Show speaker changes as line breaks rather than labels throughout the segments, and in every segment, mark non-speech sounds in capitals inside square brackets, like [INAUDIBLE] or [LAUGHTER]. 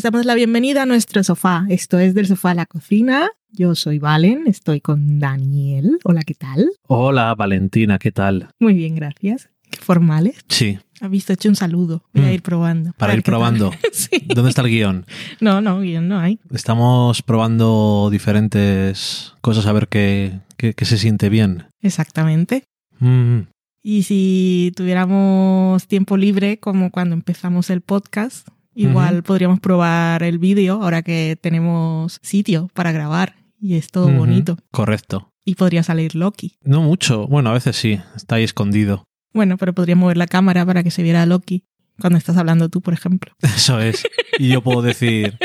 Os damos la bienvenida a nuestro sofá. Esto es del sofá a la cocina. Yo soy Valen, estoy con Daniel. Hola, ¿qué tal?
Hola, Valentina, ¿qué tal?
Muy bien, gracias. Qué formales.
Sí,
Has visto, he hecho un saludo. Voy a
Mm.
ir probando.
para ir probando. [LAUGHS]
sí.
¿Dónde está el guion?
No, no, guion no hay.
Estamos probando diferentes cosas a ver qué, qué- qué se siente bien.
Exactamente.
Mm,
Y si tuviéramos tiempo libre, como cuando empezamos el podcast, igual podríamos probar el vídeo ahora que tenemos sitio para grabar y es todo bonito.
Correcto.
Y podría salir Loki.
No mucho. Bueno, a veces sí. Está ahí escondido.
Bueno, pero podría mover la cámara para que se viera Loki cuando estás hablando tú, por ejemplo. [LAUGHS]
Eso es. Y yo puedo decir,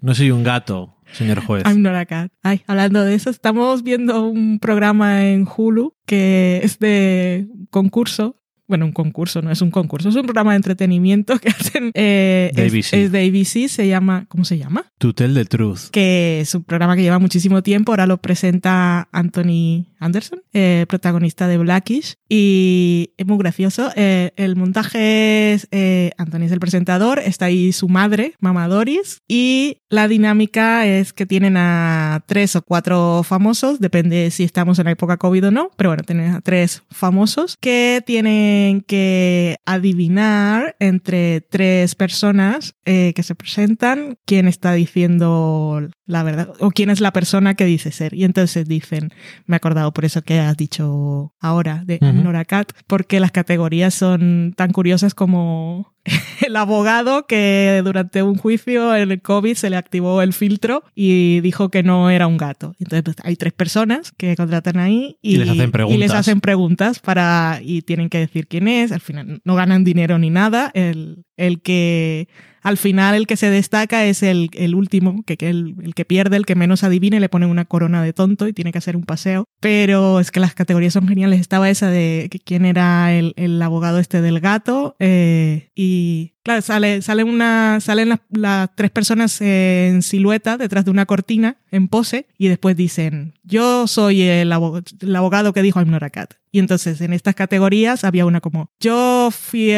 no soy un gato, señor juez.
I'm not a cat. Ay, hablando de eso, estamos viendo un programa en Hulu que es de concurso. Bueno, un concurso, no es un concurso, es un programa de entretenimiento que [LAUGHS] hacen. eh,
De
es-
ABC.
es de ABC, se llama. ¿Cómo se llama?
To tell the truth.
que es un programa que lleva muchísimo tiempo, ahora lo presenta Anthony Anderson, eh, protagonista de Blackish, y es muy gracioso. Eh, el montaje es, eh, Anthony es el presentador, está ahí su madre, Mama Doris, y la dinámica es que tienen a tres o cuatro famosos, depende si estamos en la época COVID o no, pero bueno, tienen a tres famosos que tienen que adivinar entre tres personas eh, que se presentan quién está diciendo la verdad o quién es la persona que dice ser. Y entonces dicen, me he acordado por eso que has dicho ahora de
Ujú.
Nora Cat, porque las categorías son tan curiosas como [LAUGHS] el abogado que durante un juicio en el COVID se le activó el filtro y dijo que no era un gato. Entonces pues, hay tres personas que contratan ahí y,
Y les hacen
y les
preguntas.
hacen preguntas para y tienen que decir quién es. Al final no ganan dinero ni nada. El, el que al final el que se destaca es el, el último, que, que el, el que pierde, el que menos adivine, le ponen una corona de tonto y tiene que hacer un paseo. Pero es que las categorías son geniales. Estaba esa de quién era el, el abogado este del gato. eh, y claro, sale, sale una, salen las, las tres personas en silueta detrás de una cortina en pose y después dicen, yo soy el, el abogado que dijo I'm not a cat. Y entonces en estas categorías había una como, yo fui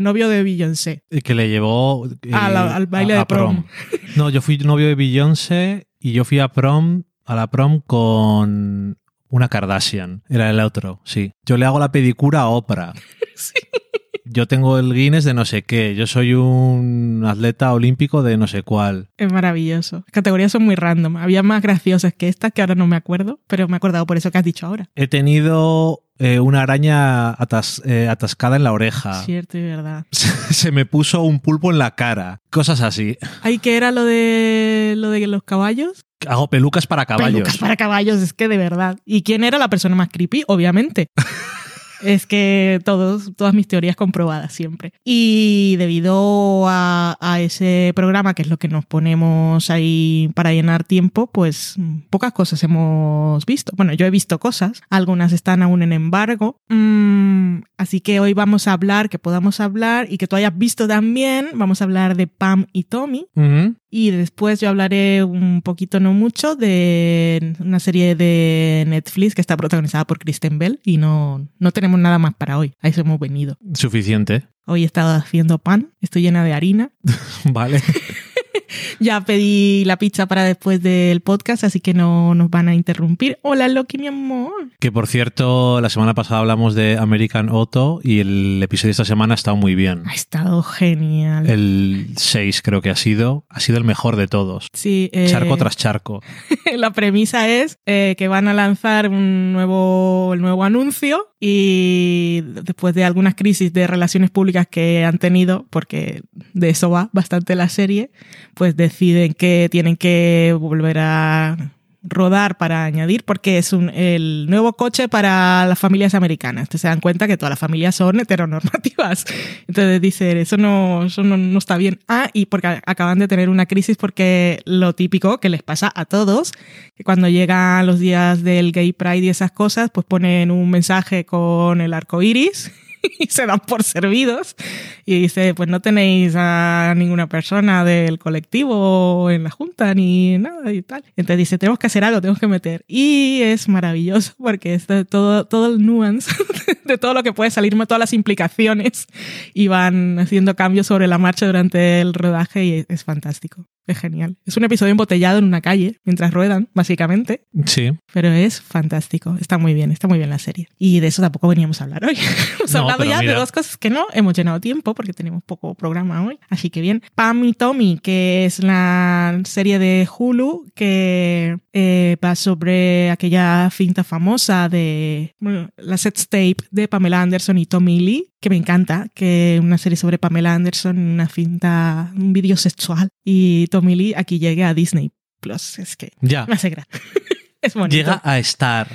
novio de Beyoncé.
Y Que le llevó eh,
A la- al baile
a-
de prom.
No, yo fui novio de Beyoncé y yo fui a prom, a la prom con una Kardashian. Era el otro, sí. Yo le hago la pedicura a Oprah. [LAUGHS]
Sí.
Yo tengo el Guinness de no sé qué. Yo soy un atleta olímpico de no sé cuál.
Es maravilloso. Las categorías son muy random. Había más graciosas que estas que ahora no me acuerdo, pero me he acordado por eso que has dicho ahora.
He tenido eh, una araña atas- eh, atascada en la oreja.
Cierto y verdad. [LAUGHS]
Se me puso un pulpo en la cara. Cosas así.
Ay, ¿qué era lo de lo de los caballos?
Hago pelucas para caballos.
Pelucas para caballos, es que de verdad. ¿Y quién era la persona más creepy? Obviamente. [LAUGHS] es que todos, todas mis teorías comprobadas siempre. Y debido a, a ese programa, que es lo que nos ponemos ahí para llenar tiempo, pues pocas cosas hemos visto. Bueno, yo he visto cosas, algunas están aún en embargo. Mm, así que hoy vamos a hablar, que podamos hablar y que tú hayas visto también, vamos a hablar de Pam y Tommy.
Ujú.
Y después yo hablaré un poquito, no mucho, de una serie de Netflix que está protagonizada por Kristen Bell y no, no tenemos nada más para hoy. A eso hemos venido.
Suficiente.
Hoy he estado haciendo pan, estoy llena de harina. [LAUGHS]
Vale. [LAUGHS] [LAUGHS]
Ya pedí la pizza para después del podcast, así que no nos van a interrumpir. Hola Loki, mi amor.
Que por cierto, la semana pasada hablamos de American Auto y el episodio de esta semana ha estado muy bien.
Ha estado genial.
El 6 creo que ha sido, ha sido el mejor de todos.
Sí, eh,
Charco tras charco. [LAUGHS]
la premisa es eh, que van a lanzar un nuevo, el nuevo anuncio y después de algunas crisis de relaciones públicas que han tenido, porque de eso va bastante la serie, pues deciden que tienen que volver a rodar para añadir porque es un, el nuevo coche para las familias americanas. Entonces se dan cuenta que todas las familias son heteronormativas. [LAUGHS] Entonces dicen, eso no, eso no, no está bien. Ah, y porque acaban de tener una crisis porque lo típico que les pasa a todos, que cuando llegan los días del Gay Pride y esas cosas, pues ponen un mensaje con el arco iris [LAUGHS] y se dan por servidos y dice, pues no tenéis a ninguna persona del colectivo en la junta ni nada y tal. Entonces dice, tenemos que hacer algo, tenemos que meter. Y es maravilloso porque es todo, todo el nuance [LAUGHS] de todo lo que puede salirme, todas las implicaciones y van haciendo cambios sobre la marcha durante el rodaje y es fantástico. Es genial. Es un episodio embotellado en una calle mientras ruedan, básicamente.
Sí.
Pero es fantástico. Está muy bien, está muy bien la serie. Y de eso tampoco veníamos a hablar hoy. [LAUGHS] hemos
No,
hablado ya
mira.
de dos cosas que no hemos llenado tiempo porque tenemos poco programa hoy. Así que bien. Pam y Tommy, que es la serie de Hulu que eh, va sobre aquella cinta famosa de bueno, la sex tape de Pamela Anderson y Tommy Lee, que me encanta, que una serie sobre Pamela Anderson, una cinta, un vídeo sexual. Y Tommy Lee aquí llegue a Disney Plus. Es que
Ya.
me hace gracia. [LAUGHS] es bonito.
Llega a estar.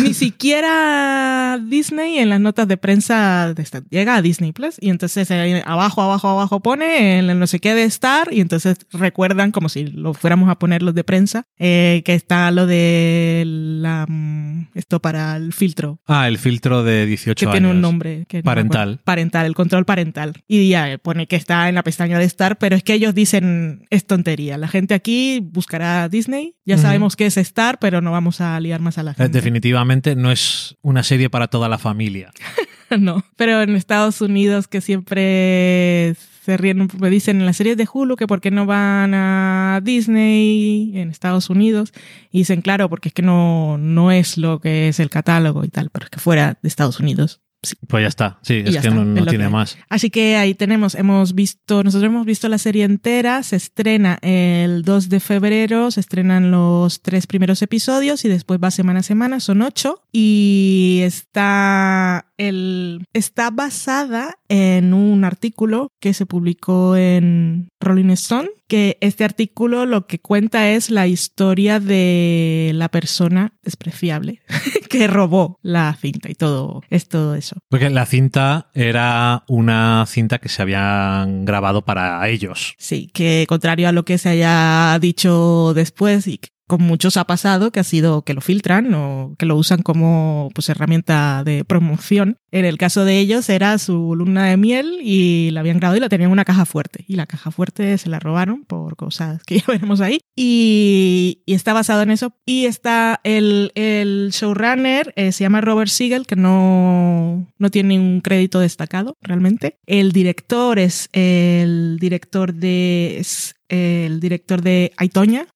Ni siquiera Disney en las notas de prensa de esta- llega a Disney Plus y entonces eh, abajo, abajo, abajo pone el no sé qué de Star y entonces recuerdan como si lo fuéramos a poner los de prensa eh, que está lo de la mm, esto para el filtro
Ah, el filtro de 18
que
años.
tiene un nombre que
Parental.
parental el control parental y ya eh, pone que está en la pestaña de Star pero es que ellos dicen es tontería la gente aquí buscará Disney ya sabemos que es Star pero no vamos a liar más a la
Eh,
gente
Definitivamente no es una serie para toda la familia. [LAUGHS]
No, pero en Estados Unidos que siempre se ríen, me dicen en las series de Hulu que por qué no van a Disney en Estados Unidos y dicen claro porque es que no, no es lo que es el catálogo y tal, pero es que fuera de Estados Unidos. Sí.
Pues ya está. Sí,
Y
es que
está,
no, no
que
tiene más.
Así que ahí tenemos, hemos visto, nosotros hemos visto la serie entera, se estrena el 2 de febrero, se estrenan los tres primeros episodios y después va semana a semana, son ocho, y está, el, está basada en un artículo que se publicó en Rolling Stone, que este artículo lo que cuenta es la historia de la persona despreciable [LAUGHS] que robó la cinta y todo, es todo eso.
Porque la cinta era una cinta que se habían grabado para ellos.
Sí, que contrario a lo que se haya dicho después y con muchos ha pasado, que ha sido que lo filtran o que lo usan como pues, herramienta de promoción. En el caso de ellos era su luna de miel y la habían grabado y la tenían en una caja fuerte. Y la caja fuerte se la robaron por cosas que [LAUGHS] ya veremos ahí. Y, está basado en eso. Y está el, el showrunner, eh, se llama Robert Siegel, que no, no tiene un crédito destacado realmente. El director es el director de, el director de Aitoña,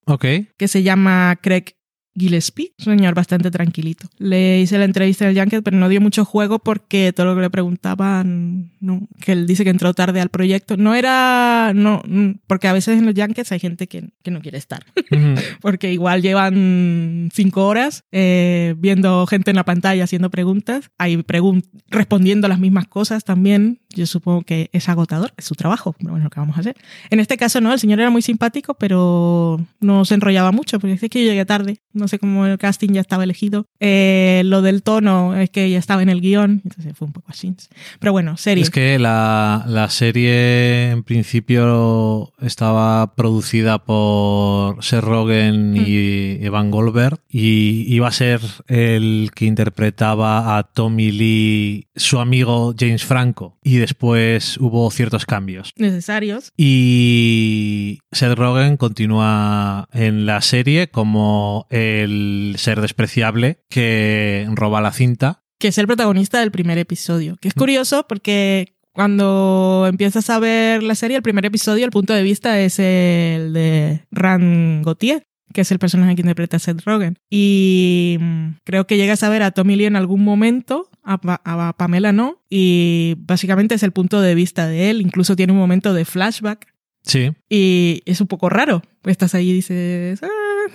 que se llama Craig Gillespie, un señor bastante tranquilito. Le hice la entrevista en el Junket, pero no dio mucho juego porque todo lo que le preguntaban, no, que él dice que entró tarde al proyecto. No era, no, mm, porque a veces en los Junkets hay gente que, que no quiere estar, [LAUGHS] porque igual llevan cinco horas eh, viendo gente en la pantalla haciendo preguntas, hay pregun respondiendo las mismas cosas también. Yo supongo que es agotador, es su trabajo, pero bueno, ¿qué vamos a hacer? En este caso no, el señor era muy simpático, pero no se enrollaba mucho, porque dice que yo llegué tarde, no sé cómo el casting ya estaba elegido. Eh, lo del tono es que ya estaba en el guion, entonces fue un poco así. Pero bueno, serie.
Es que la, la serie en principio estaba producida por Seth Rogen y Evan Goldberg y iba a ser el que interpretaba a Tommy Lee, su amigo James Franco. Y después hubo ciertos cambios.
necesarios.
Y Seth Rogen continúa en la serie como el ser despreciable que roba la cinta.
que es el protagonista del primer episodio. Que es curioso porque cuando empiezas a ver la serie, el primer episodio, el punto de vista es el de Ran Gautier, que es el personaje que interpreta a Seth Rogen. Y mm, creo que llegas a ver a Tommy Lee en algún momento, a, Pa- a Pamela no, y básicamente es el punto de vista de él. Incluso tiene un momento de flashback
Sí.
y es un poco raro. Estás ahí y dices, "Ah,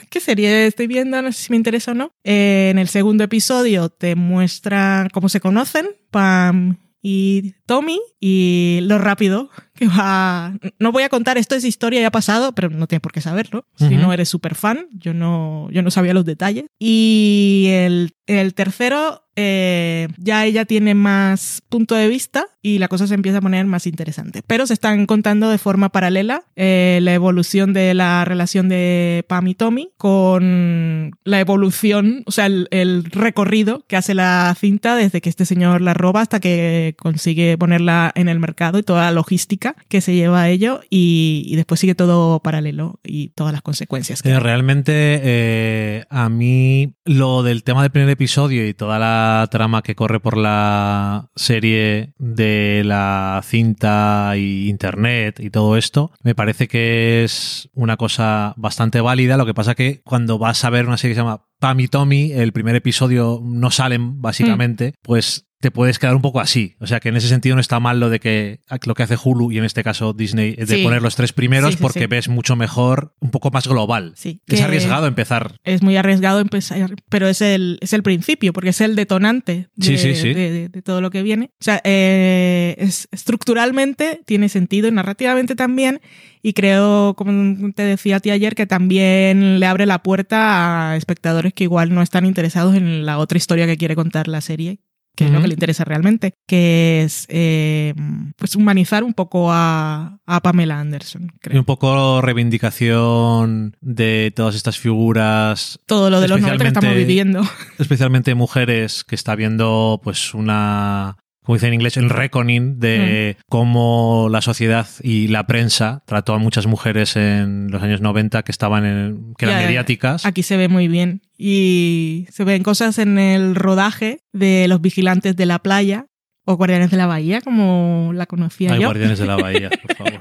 ¿qué serie estoy viendo? No sé si me interesa o no. Eh, en el segundo episodio te muestran cómo se conocen, Pam y Tommy, y lo rápido que va... No voy a contar, esto es historia, ya ha pasado, pero no tienes por qué saberlo. Si no eres súper fan, yo no, yo no sabía los detalles. Y el, el tercero, eh, ya ella tiene más punto de vista y la cosa se empieza a poner más interesante. Pero se están contando de forma paralela eh, la evolución de la relación de Pam y Tommy con la evolución, o sea, el, el recorrido que hace la cinta desde que este señor la roba hasta que consigue ponerla en el mercado y toda la logística que se lleva a ello y, y después sigue todo paralelo y todas las consecuencias. que
Eh, realmente a mí lo del tema del primer episodio y toda la trama que corre por la serie de la cinta y internet y todo esto, me parece que es una cosa bastante válida. Lo que pasa que cuando vas a ver una serie que se llama Pam y Tommy, el primer episodio no salen, básicamente, pues te puedes quedar un poco así. O sea que en ese sentido no está mal lo de que lo que hace Hulu y en este caso Disney de
Sí.
poner los tres primeros
Sí, sí,
porque ves mucho mejor, un poco más global.
Sí,
Es arriesgado empezar.
Es muy arriesgado empezar, pero es el, es el principio, porque es el detonante de, de- de- de todo lo que viene. O sea, eh, es, estructuralmente tiene sentido y narrativamente también. Y creo, como te decía a ti ayer, que también le abre la puerta a espectadores que igual no están interesados en la otra historia que quiere contar la serie, que es lo que le interesa realmente, que es eh, pues humanizar un poco a, a Pamela Anderson,
Y
creo.
un poco reivindicación de todas estas figuras,
Todo lo de los 90 que estamos viviendo.
especialmente mujeres, que está viendo pues una, como dice en inglés, el reckoning de cómo la sociedad y la prensa trató a muchas mujeres en los años 90 que estaban en, que eran
Ya,
mediáticas.
Aquí se ve muy bien. Y se ven cosas en el rodaje de los vigilantes de la playa o guardianes de la bahía, como la conocía
Hay
yo.
guardianes de la bahía, por [LAUGHS] favor.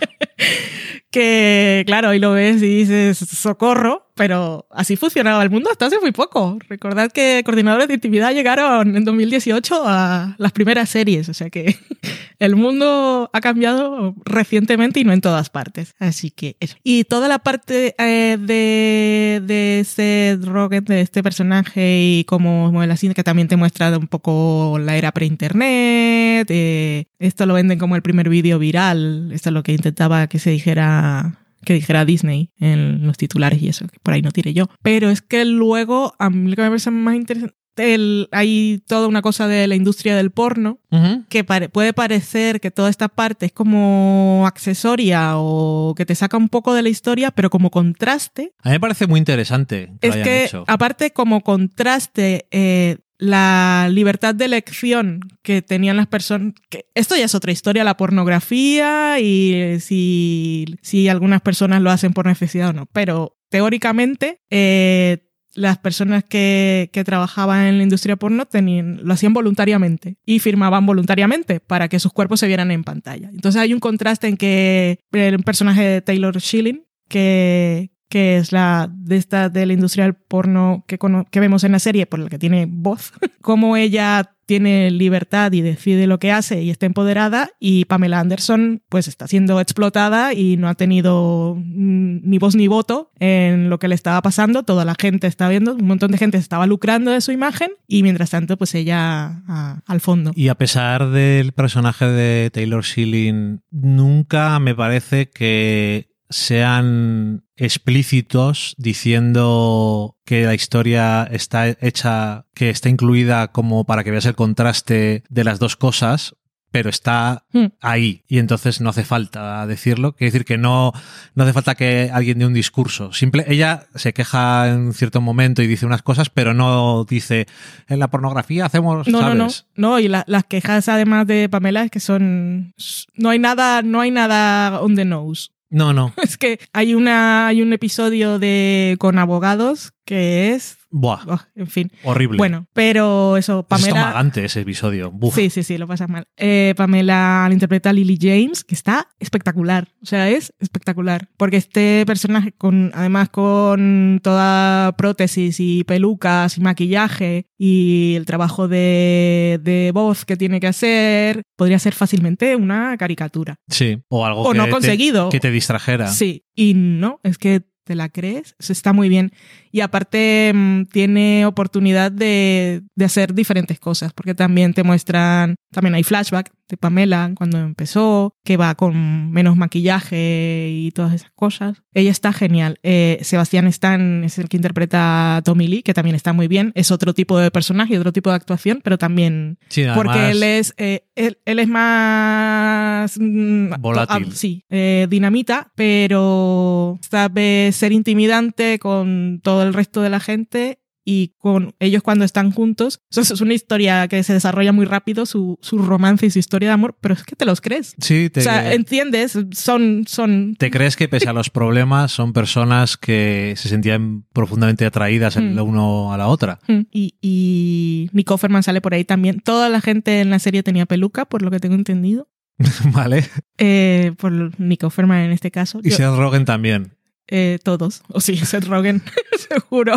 Que, claro, ahí lo ves y dices socorro, pero así funcionaba el mundo hasta hace muy poco. Recordad que coordinadores de intimidad llegaron en 2018 a las primeras series, o sea que [LAUGHS] el mundo ha cambiado recientemente y no en todas partes. Así que eso. Y toda la parte eh, de, de Seth Rogen, de este personaje y como modela cine, que también te muestra un poco la era pre-internet. eh, esto lo venden como el primer vídeo viral. Esto es lo que intentaba que se dijera que dijera Disney en los titulares y eso, que por ahí no tiré yo. Pero es que luego, a mí lo que me parece más interesante, el- hay toda una cosa de la industria del porno que pare- puede parecer que toda esta parte es como accesoria o que te saca un poco de la historia, pero como contraste,
A mí me parece muy interesante que lo
es
hayan
que
hecho.
aparte como contraste eh, la libertad de elección que tenían las personas, esto ya es otra historia, la pornografía y si, si algunas personas lo hacen por necesidad o no, pero teóricamente eh, las personas que, que trabajaban en la industria porno lo hacían voluntariamente y firmaban voluntariamente para que sus cuerpos se vieran en pantalla. Entonces hay un contraste en que el personaje de Taylor Schilling, que, que es la de esta de la industria del porno que, que vemos en la serie, por la que tiene voz, [LAUGHS] como ella tiene libertad y decide lo que hace y está empoderada y Pamela Anderson pues está siendo explotada y no ha tenido mm, ni voz ni voto en lo que le estaba pasando, toda la gente está viendo, un montón de gente estaba lucrando de su imagen y mientras tanto pues ella al fondo.
Y a pesar del personaje de Taylor Schilling, nunca me parece que sean explícitos diciendo que la historia está hecha, que está incluida como para que veas el contraste de las dos cosas, pero está
Hmm.
ahí y entonces no hace falta decirlo. Quiere decir que no, no hace falta que alguien dé un discurso. Simple, ella se queja en cierto momento y dice unas cosas, pero no dice en la pornografía hacemos,
No, no, no,
¿sabes?
no, y la- las quejas además de Pamela es que son no hay nada, no hay nada on the nose.
No, no. [LAUGHS]
Es que hay una hay un episodio de con abogados que es
Buah,
oh, en fin.
horrible.
Bueno, pero eso
es
Pamela
estomagante ese episodio. Buf.
Sí, sí, sí, lo pasas mal. Eh, Pamela la interpreta a Lily James, que está espectacular. O sea, es espectacular. Porque este personaje, con, además con toda prótesis y pelucas y maquillaje y el trabajo de, de voz que tiene que hacer, podría ser fácilmente una caricatura.
Sí, o algo
O
que,
no
te-
conseguido.
que te distrajera.
Sí, y no, es que te la crees, Eso está muy bien. Y aparte mm, tiene oportunidad de, de hacer diferentes cosas, porque también te muestran, también hay flashback de Pamela cuando empezó, que va con menos maquillaje y todas esas cosas. Ella está genial. Eh, Sebastián Stan es el que interpreta a Tommy Lee, que también está muy bien. Es otro tipo de personaje, otro tipo de actuación, pero también
Sí,
porque él es, eh, él, él es más... mm,
Volátil.
ah, sí, eh, dinamita, pero sabe ser intimidante con todo el resto de la gente y con ellos cuando están juntos. Eso es una historia que se desarrolla muy rápido, su, su romance y su historia de amor, pero es que te los crees.
Sí, te,
O sea, entiendes, son, son
te crees que pese a los problemas son personas que se sentían profundamente atraídas
Mm.
la uno a la otra.
Mm. Y, y Nick Offerman sale por ahí también. Toda la gente en la serie tenía peluca, por lo que tengo entendido. [LAUGHS]
¿Vale?
Eh, por Nick Offerman en este caso.
Y
Yo-
Seth Rogen también.
Eh, todos. O sí, [LAUGHS] Seth Rogen, [LAUGHS] seguro.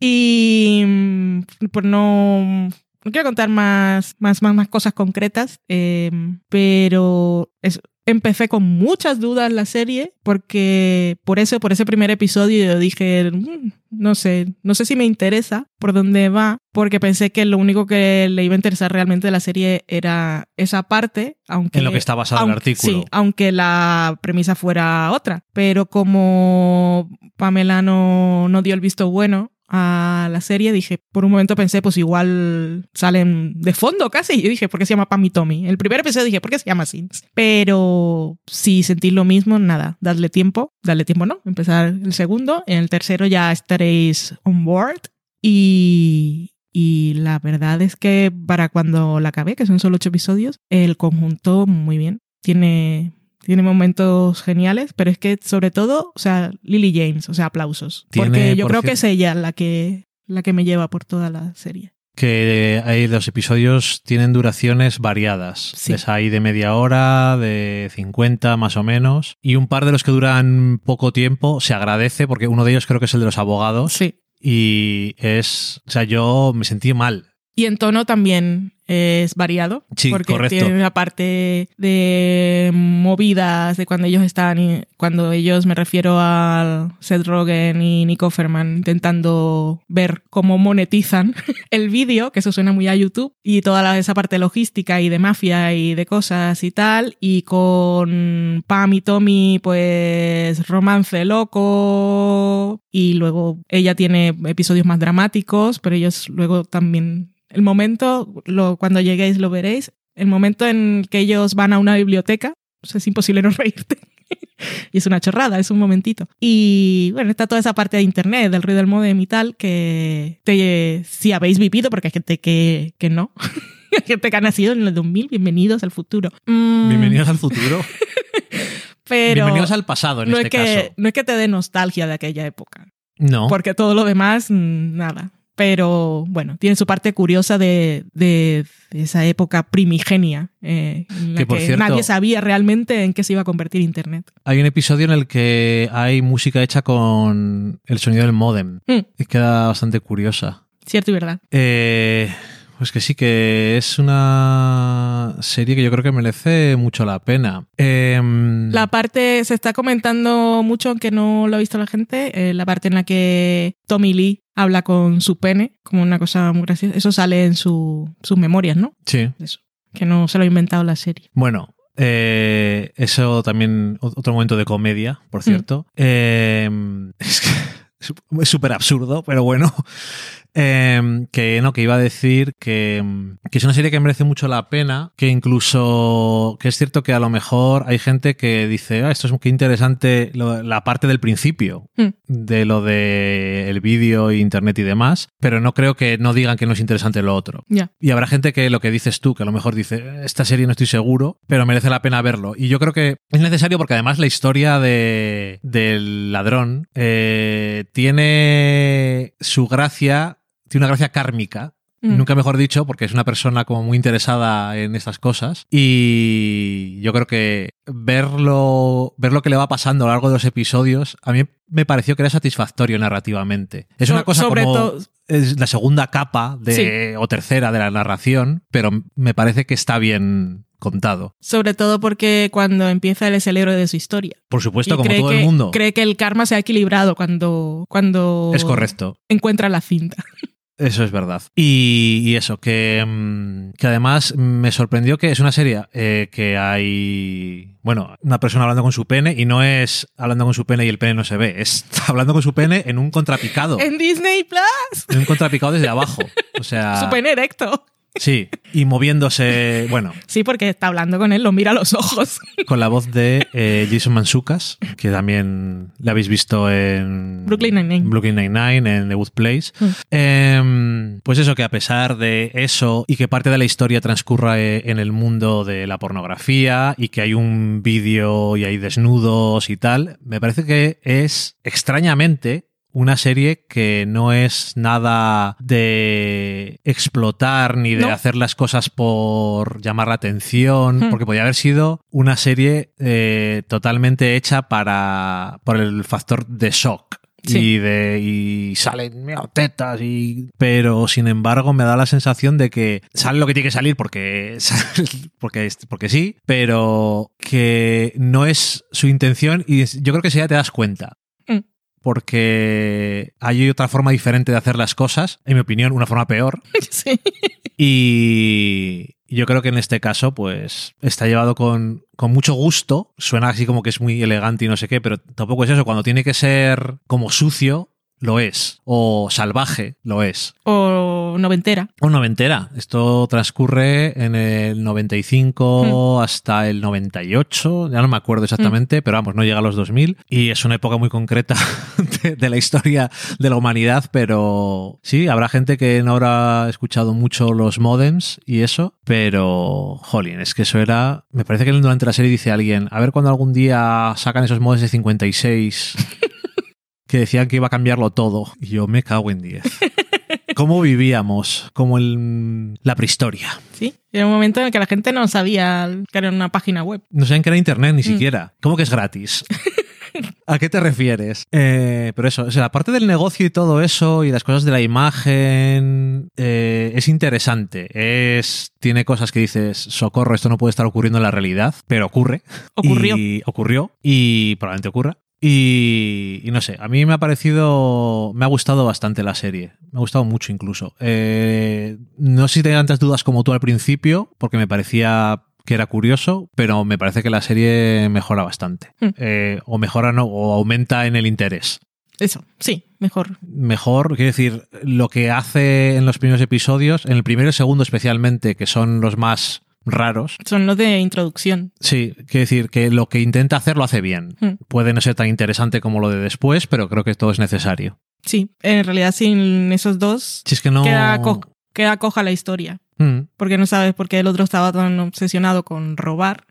Y mm, por no... No quiero contar más, más, más, más cosas concretas, eh, pero es- empecé con muchas dudas la serie porque por eso, por ese primer episodio yo dije, "Mm, no sé, no sé si me interesa por dónde va, porque pensé que lo único que le iba a interesar realmente de la serie era esa parte, aunque
En lo que está basado el
aunque-
artículo.
Sí, aunque la premisa fuera otra. Pero como Pamela no, no dio el visto bueno a la serie, dije, por un momento pensé, pues igual salen de fondo casi. Y dije, ¿por qué se llama Pam y Tommy? El primer episodio dije, ¿por qué se llama así? Pero si sentís lo mismo, nada, dadle tiempo, dadle tiempo, ¿no? Empezar el segundo, en el tercero ya estaréis on board. Y, y la verdad es que para cuando la acabé, que son solo ocho episodios, el conjunto muy bien. Tiene, tiene momentos geniales, pero es que sobre todo, o sea, Lily James, o sea, aplausos.
Tiene,
porque yo
por
creo que es ella la que, la que me lleva por toda la serie.
Que hay los episodios tienen duraciones variadas.
Sí.
Les hay de media hora, de 50 más o menos. Y un par de los que duran poco tiempo se agradece porque uno de ellos creo que es el de los abogados.
Sí.
Y es, o sea, yo me sentí mal.
Y en tono también es variado.
Sí,
porque
correcto.
tiene una parte de movidas de cuando ellos están, y- cuando ellos me refiero a Seth Rogen y Nick Offerman intentando ver cómo monetizan [LAUGHS] el vídeo, que eso suena muy a YouTube, y toda esa parte logística y de mafia y de cosas y tal, y con Pam y Tommy, pues romance loco, y luego ella tiene episodios más dramáticos, pero ellos luego también el momento, lo, cuando lleguéis lo veréis, el momento en que ellos van a una biblioteca, es imposible no [LAUGHS] reírte. y es una chorrada, es un momentito. Y bueno, está toda esa parte de internet, del ruido del modem y tal, que te- si habéis vivido, porque hay gente que, que no. [LAUGHS] hay gente que ha nacido en el 2000, bienvenidos al futuro. Mm,
Bienvenidos al futuro. [LAUGHS]
pero
Bienvenidos al pasado en
no,
este
es que,
caso.
no es que te dé nostalgia de aquella época.
No.
Porque todo lo demás, nada. Pero bueno, tiene su parte curiosa de, de- de esa época primigenia, eh, en la
Que, por
que
cierto-
nadie sabía realmente en qué se iba a convertir Internet.
Hay un episodio en el que hay música hecha con el sonido del modem.
Mm,
Y queda bastante curiosa.
cierto y verdad.
Eh, pues que sí, que es una serie que yo creo que merece mucho la pena. Em,
La parte se está comentando mucho, aunque no lo ha visto la gente, eh, la parte en la que Tommy Lee habla con su pene, como una cosa muy graciosa. Eso sale en su- sus memorias, ¿no?
Sí.
Eso. Que no se lo ha inventado la serie.
Bueno, eh, eso también, otro momento de comedia, por
Mm.
cierto. Eh, [LAUGHS] es que es súper absurdo, pero bueno. Eh, que no, que iba a decir que, que es una serie que merece mucho la pena, que incluso, que es cierto que a lo mejor hay gente que dice, ah, esto es muy interesante lo- la parte del principio
Mm.
de lo de el vídeo, internet y demás, pero no creo que no digan que no es interesante lo otro. Y habrá gente que lo que dices tú, que a lo mejor dice, esta serie no estoy seguro, pero merece la pena verlo. Y yo creo que es necesario porque además la historia de, del ladrón eh, tiene su gracia, tiene una gracia kármica.
Mm.
Nunca mejor dicho, porque es una persona como muy interesada en estas cosas. Y yo creo que verlo, ver lo que le va pasando a lo largo de los episodios, a mí me pareció que era satisfactorio narrativamente. Es una cosa
sobre
como
todo-
es la segunda capa de, o tercera de la narración, pero me parece que está bien contado.
Sobre todo porque cuando empieza él es el héroe de su historia.
Por supuesto,
Y
como todo
que,
el mundo.
Cree que el karma se ha equilibrado cuando, cuando
Es correcto.
encuentra la cinta. [LAUGHS]
Eso es verdad. Y, y eso, que, mm, que además me sorprendió que es una serie eh, que hay, bueno, una persona hablando con su pene y no es hablando con su pene y el pene no se ve, es [LAUGHS] hablando con su pene en un contrapicado.
En Disney Plus,
En un contrapicado desde abajo. O sea, [LAUGHS]
su pene erecto.
Sí, y moviéndose, bueno.
Sí, porque está hablando con él, lo mira a los ojos. [LAUGHS]
Con la voz de eh, Jason Mansukas, que también la habéis visto en
Brooklyn Nine-Nine.
Brooklyn Nine-Nine, en The Wood Place.
Mm.
Eh, pues eso, que a pesar de eso y que parte de la historia transcurra eh, en el mundo de la pornografía y que hay un vídeo y hay desnudos y tal, me parece que es extrañamente una serie que no es nada de explotar ni de
No.
hacer las cosas por llamar la atención,
Hmm.
porque podría haber sido una serie eh, totalmente hecha para por el factor de shock.
Sí.
Y de y salen mira, tetas y pero sin embargo me da la sensación de que sale lo que tiene que salir porque [LAUGHS] porque porque sí, pero que no es su intención y yo creo que si ya te das cuenta. Porque hay otra forma diferente de hacer las cosas, en mi opinión, una forma peor. [LAUGHS]
Sí.
Y yo creo que en este caso, pues, está llevado con, con mucho gusto. Suena así como que es muy elegante y no sé qué, pero tampoco es eso. Cuando tiene que ser como sucio, lo es. O salvaje, lo es.
O noventera.
O noventera. Esto transcurre en el 95 hasta el 98, ya no me acuerdo exactamente, pero vamos, no llega a los 2000. Y es una época muy concreta [LAUGHS] de, de la historia de la humanidad, pero sí, habrá gente que no habrá escuchado mucho los modems y eso, pero, jolín, es que eso era... Me parece que durante la serie dice alguien, a ver cuando algún día sacan esos modems de 56 [LAUGHS] que decían que iba a cambiarlo todo. Y yo me cago en 10. [LAUGHS] ¿Cómo vivíamos? Como en la prehistoria.
Sí. Era un momento en el que la gente no sabía que era una página web.
No sabían que era internet
Mm.
ni siquiera. ¿Cómo que es gratis? [LAUGHS] ¿A qué te refieres? Eh, pero eso, o sea, la parte del negocio y todo eso y las cosas de la imagen eh, es interesante. Es, tiene cosas que dices, socorro, esto no puede estar ocurriendo en la realidad, pero ocurre.
Ocurrió.
Y ocurrió y probablemente ocurra. Y, y no sé, a mí me ha parecido, me ha gustado bastante la serie, me ha gustado mucho incluso. Eh, no sé si tenía tantas dudas como tú al principio, porque me parecía que era curioso, pero me parece que la serie mejora bastante.
Mm.
Eh, o mejora, no, o aumenta en el interés.
Eso, sí, mejor.
Mejor, quiero decir, lo que hace en los primeros episodios, en el primero y segundo especialmente, que son los más raros,
Son los de introducción.
Sí, quiero decir que lo que intenta hacer lo hace bien.
Mm.
Puede no ser tan interesante como lo de después, pero creo que todo es necesario.
Sí, en realidad sin esos dos
Si es que no.
queda, co- queda coja la historia.
Mm,
Porque no sabes por qué el otro estaba tan obsesionado con robar.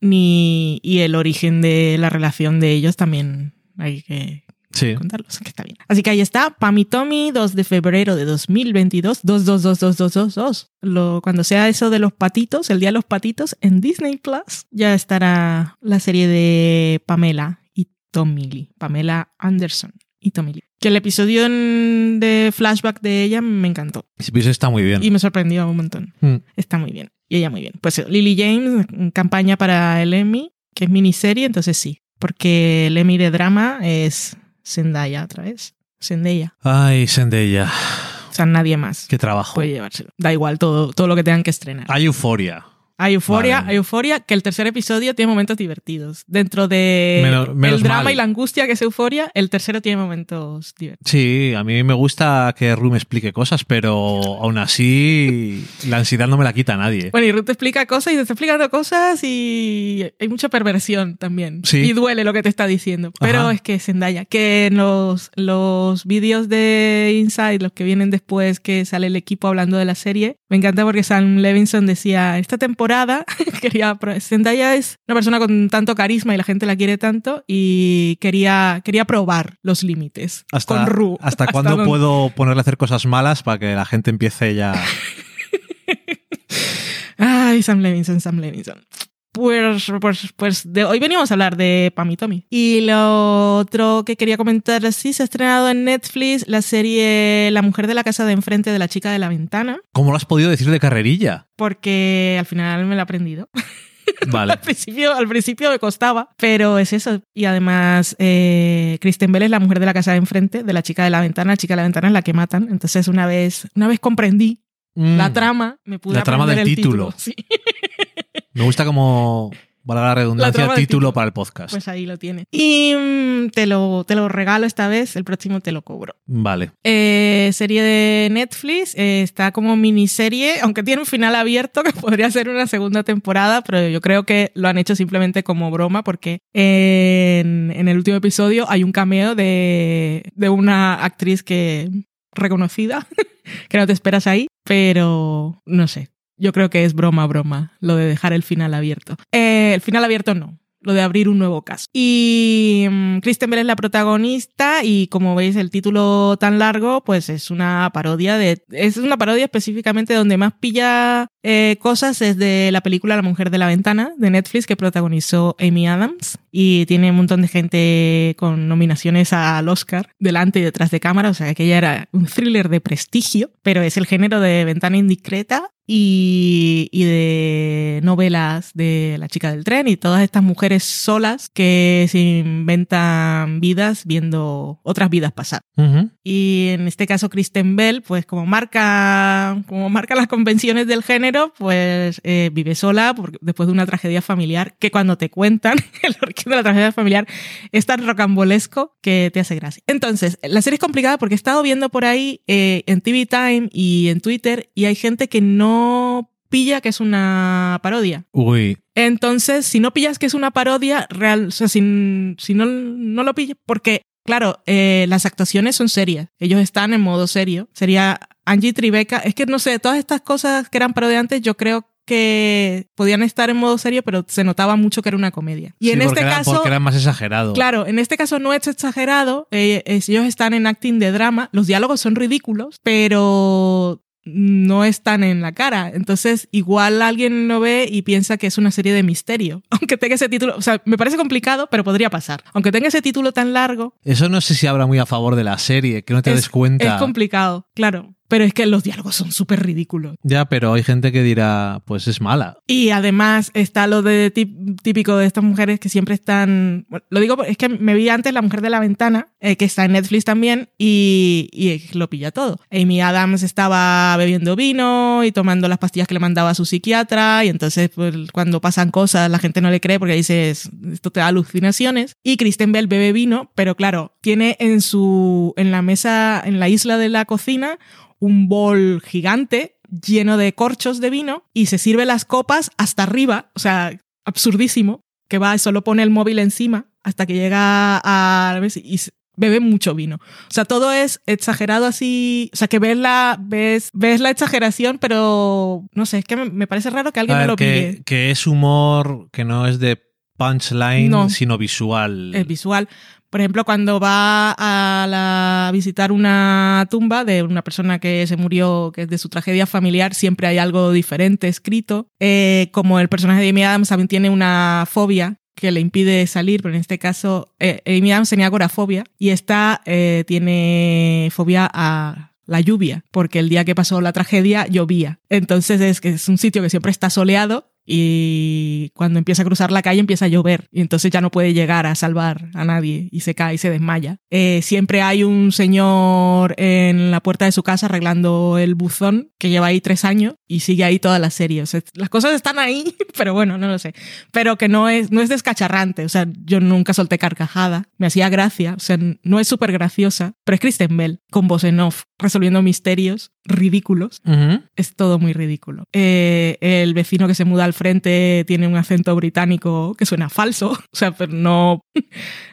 Ni, y el origen de la relación de ellos también hay que
Sí.
contarlos, que está bien. Así que ahí está, Pam y Tommy, 2 de febrero de 2022, 2222222. Lo, cuando sea eso de los patitos, el día de los patitos, en Disney Plus, ya estará la serie de Pamela y Tommy Lee. Pamela Anderson y Tommy Lee. Que el episodio de flashback de ella me encantó
pues está muy bien.
y me sorprendió un montón.
Mm,
Está muy bien. Y ella muy bien. Pues Lily James, campaña para el Emmy, que es miniserie, entonces sí. Porque el Emmy de drama es Zendaya otra vez. Zendaya.
Ay, Zendaya.
O sea, nadie más
Qué trabajo.
puede llevárselo. Da igual todo, todo lo que tengan que estrenar.
Hay euforia.
Hay euforia,
Vale.
hay euforia, que el tercer episodio tiene momentos divertidos. Dentro de
Menos- menos
el drama
mal.
y la angustia que es euforia, el tercero tiene momentos divertidos.
Sí, a mí me gusta que Ru me explique cosas, pero aún así la ansiedad no me la quita nadie.
Bueno, y Ruth te explica cosas y te está explicando cosas y hay mucha perversión también.
Sí.
Y duele lo que te está diciendo. Pero
Ajá.
es que Zendaya, que en los, los vídeos de Inside, los que vienen después que sale el equipo hablando de la serie, me encanta porque Sam Levinson decía, esta temporada [LAUGHS] quería... pro- Zendaya es una persona con tanto carisma y la gente la quiere tanto y quería, quería probar los límites
Hasta,
con Ru. [LAUGHS]
¿Hasta cuándo
dónde-
puedo ponerle a hacer cosas malas para que la gente empiece ya? [LAUGHS]
Ay, Sam Levinson, Sam Levinson. Pues, pues, pues de hoy venimos a hablar de Pam y Tommy. Y lo otro que quería comentar, sí, se ha estrenado en Netflix la serie La mujer de la casa de enfrente de la chica de la ventana,
¿Cómo lo has podido decir de carrerilla?
porque al final me la he aprendido. [LAUGHS]
Vale.
al, principio, al principio me costaba, pero es eso. Y además, eh, Kristen Bell es la mujer de la casa de enfrente de la chica de la ventana. La chica de la ventana es la que matan. Entonces, una vez, una vez comprendí
Mm.
la trama, me pude
La trama del
el
título.
Sí. [LAUGHS]
Me gusta como valga la redundancia, título, para el podcast.
Pues ahí lo tiene. Y mm, te, lo, te lo regalo esta vez, el próximo te lo cobro.
Vale.
Eh, serie de Netflix, eh, está como miniserie, aunque tiene un final abierto [LAUGHS] que podría ser una segunda temporada, pero yo creo que lo han hecho simplemente como broma porque en, en el último episodio hay un cameo de, de una actriz que reconocida, [LAUGHS] que no te esperas ahí, pero no sé. Yo creo que es broma, broma, lo de dejar el final abierto. Eh, el final abierto no, lo de abrir un nuevo caso. Y um, Kristen Bell es la protagonista y como veis el título tan largo, pues es una parodia de... Es una parodia específicamente donde más pilla eh, cosas es de la película La mujer de la ventana de Netflix que protagonizó Amy Adams y tiene un montón de gente con nominaciones al Oscar delante y detrás de cámara, o sea que ella era un thriller de prestigio, pero es el género de ventana indiscreta y, y, de novelas de La chica del tren y todas estas mujeres solas que se inventan vidas viendo otras vidas pasar. Y en este caso Kristen Bell, pues como marca, como marca las convenciones del género, pues eh, vive sola después de una tragedia familiar que cuando te cuentan [LAUGHS] el origen de la tragedia familiar es tan rocambolesco que te hace gracia. Entonces, la serie es complicada porque he estado viendo por ahí eh, en TV Time y en Twitter y hay gente que no pilla que es una parodia.
Uy.
Entonces, si no pillas que es una parodia, real, o sea, si, si no, no lo pillas, porque Claro, eh, las actuaciones son serias. Ellos están en modo serio. Sería Angie Tribeca. Es que no sé, todas estas cosas que eran parodiantes, yo creo que podían estar en modo serio, pero se notaba mucho que era una comedia. Y en este caso.
Porque era más exagerado.
Claro, en este caso no es exagerado. Eh, ellos están en acting de drama. Los diálogos son ridículos, pero no están en la cara. Entonces, igual alguien lo ve y piensa que es una serie de misterio. [LAUGHS] Aunque tenga ese título, o sea, me parece complicado, pero podría pasar. Aunque tenga ese título tan largo.
Eso no sé si habla muy a favor de la serie, que no te des cuenta.
Es complicado, claro. Pero es que los diálogos son súper ridículos.
Ya, pero hay gente que dirá, pues es mala.
Y además está lo de típico de estas mujeres que siempre están. lo digo, es que me vi antes La Mujer de la Ventana, eh, que está en Netflix también, y, y, lo pilla todo. Amy Adams estaba bebiendo vino y tomando las pastillas que le mandaba a su psiquiatra, y entonces pues, cuando pasan cosas la gente no le cree porque dice, esto te da alucinaciones. Y Kristen Bell bebe vino, pero claro, tiene en su. en la mesa, en la isla de la cocina, un bol gigante lleno de corchos de vino y se sirve las copas hasta arriba, o sea, absurdísimo, que va y solo pone el móvil encima hasta que llega a y bebe mucho vino. O sea, todo es exagerado así, o sea, que ves la ves ves la exageración, pero no sé, es que me, parece raro que alguien me lo
que, Que es humor que no es de punchline, sino visual.
Es visual. Por ejemplo, cuando va a, visitar una tumba de una persona que se murió, que es de su tragedia familiar, siempre hay algo diferente escrito. Eh, como el personaje de Amy Adams también tiene una fobia que le impide salir, pero en este caso eh, Amy Adams tenía agorafobia y esta eh, tiene fobia a la lluvia, porque el día que pasó la tragedia llovía. Entonces es que es un sitio que siempre está soleado y cuando empieza a cruzar la calle empieza a llover y entonces ya no puede llegar a salvar a nadie y se cae y se desmaya. Eh, siempre hay un señor en la puerta de su casa arreglando el buzón que lleva ahí tres años y sigue ahí toda la serie. Las cosas están ahí, [LAUGHS] pero bueno, no lo sé. Pero que no es, no es descacharrante. O sea, yo nunca solté carcajada. Me hacía gracia. O sea, no es súper graciosa, pero es Kristen Bell con voz en off resolviendo misterios ridículos. Es todo muy ridículo. Eh, el vecino que se muda al frente tiene un acento británico que suena falso. [LAUGHS] O sea, pero no,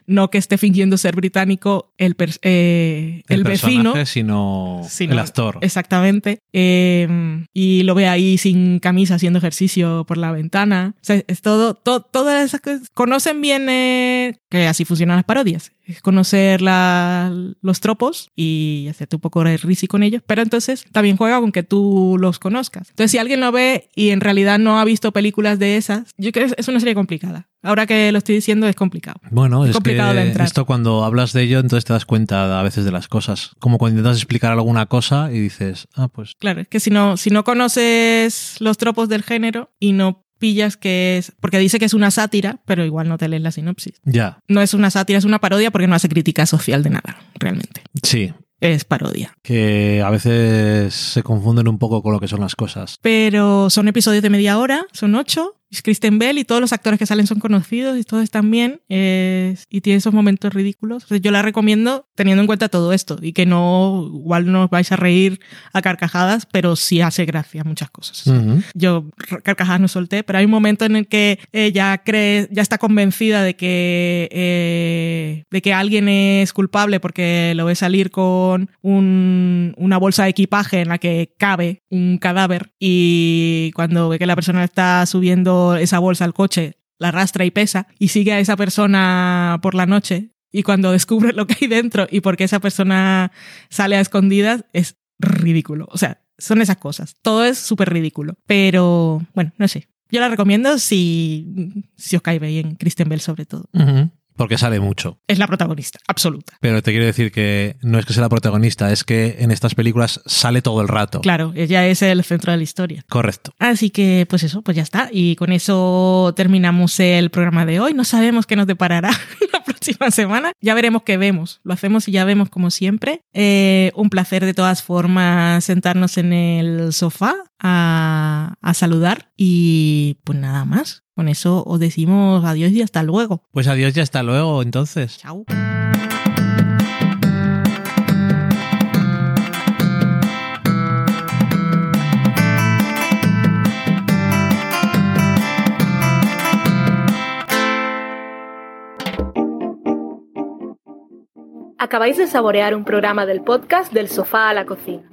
no que esté fingiendo ser británico el, eh, el, vecino.
Sino, el actor.
Exactamente. Eh, y lo ve ahí sin camisa haciendo ejercicio por la ventana. O sea, es todo, todas esas cosas. Conocen bien que así funcionan las parodias conocer los tropos y hacerte un poco de risi con ellos, pero entonces también juega con que tú los conozcas. Entonces, si alguien lo ve y en realidad no ha visto películas de esas, yo creo que es una serie complicada. Ahora que lo estoy diciendo es complicado.
Bueno, es, complicado de entrar. esto cuando hablas de ello, entonces te das cuenta a veces de las cosas. Como cuando intentas explicar alguna cosa y dices, ah, pues...
Claro, es que si no, si no conoces los tropos del género y no pillas que es. Porque dice que es una sátira, pero igual no te lees la sinopsis.
Ya.
No es una sátira, es una parodia porque no hace crítica social de nada, realmente.
Sí.
Es parodia.
Que a veces se confunden un poco con lo que son las cosas.
Pero son episodios de media hora, son ocho, Kristen Bell y todos los actores que salen son conocidos y todos están bien es- y tiene esos momentos ridículos. O sea, yo la recomiendo teniendo en cuenta todo esto y que no, igual no os vais a reír a carcajadas, pero sí hace gracia muchas cosas. Yo carcajadas no solté, pero hay un momento en el que ella cree, ya está convencida de que, eh, de que alguien es culpable porque lo ve salir con un- una bolsa de equipaje en la que cabe un cadáver y cuando ve que la persona está subiendo esa bolsa al coche, la arrastra y pesa y sigue a esa persona por la noche y cuando [LAUGHS] descubre lo que hay dentro y por qué esa persona sale a escondidas es ridículo. O sea, son esas cosas. Todo es súper ridículo. Pero, bueno, no sé. Yo la recomiendo si, si os cae bien Kristen Bell sobre todo.
Ujú. Porque sale mucho.
Es la protagonista, absoluta.
Pero te quiero decir que no es que sea la protagonista, es que en estas películas sale todo el rato.
Claro, ella es el centro de la historia.
Correcto.
Así que, pues eso, pues ya está. Y con eso terminamos el programa de hoy. No sabemos qué nos deparará [LAUGHS] la próxima semana. Ya veremos qué vemos. Lo hacemos y ya vemos como siempre. Eh, un placer de todas formas sentarnos en el sofá a, a saludar. Y pues nada más. Con eso os decimos adiós y hasta luego.
Pues adiós y hasta luego, entonces.
Chao.
Acabáis de saborear un programa del podcast Del sofá a la cocina.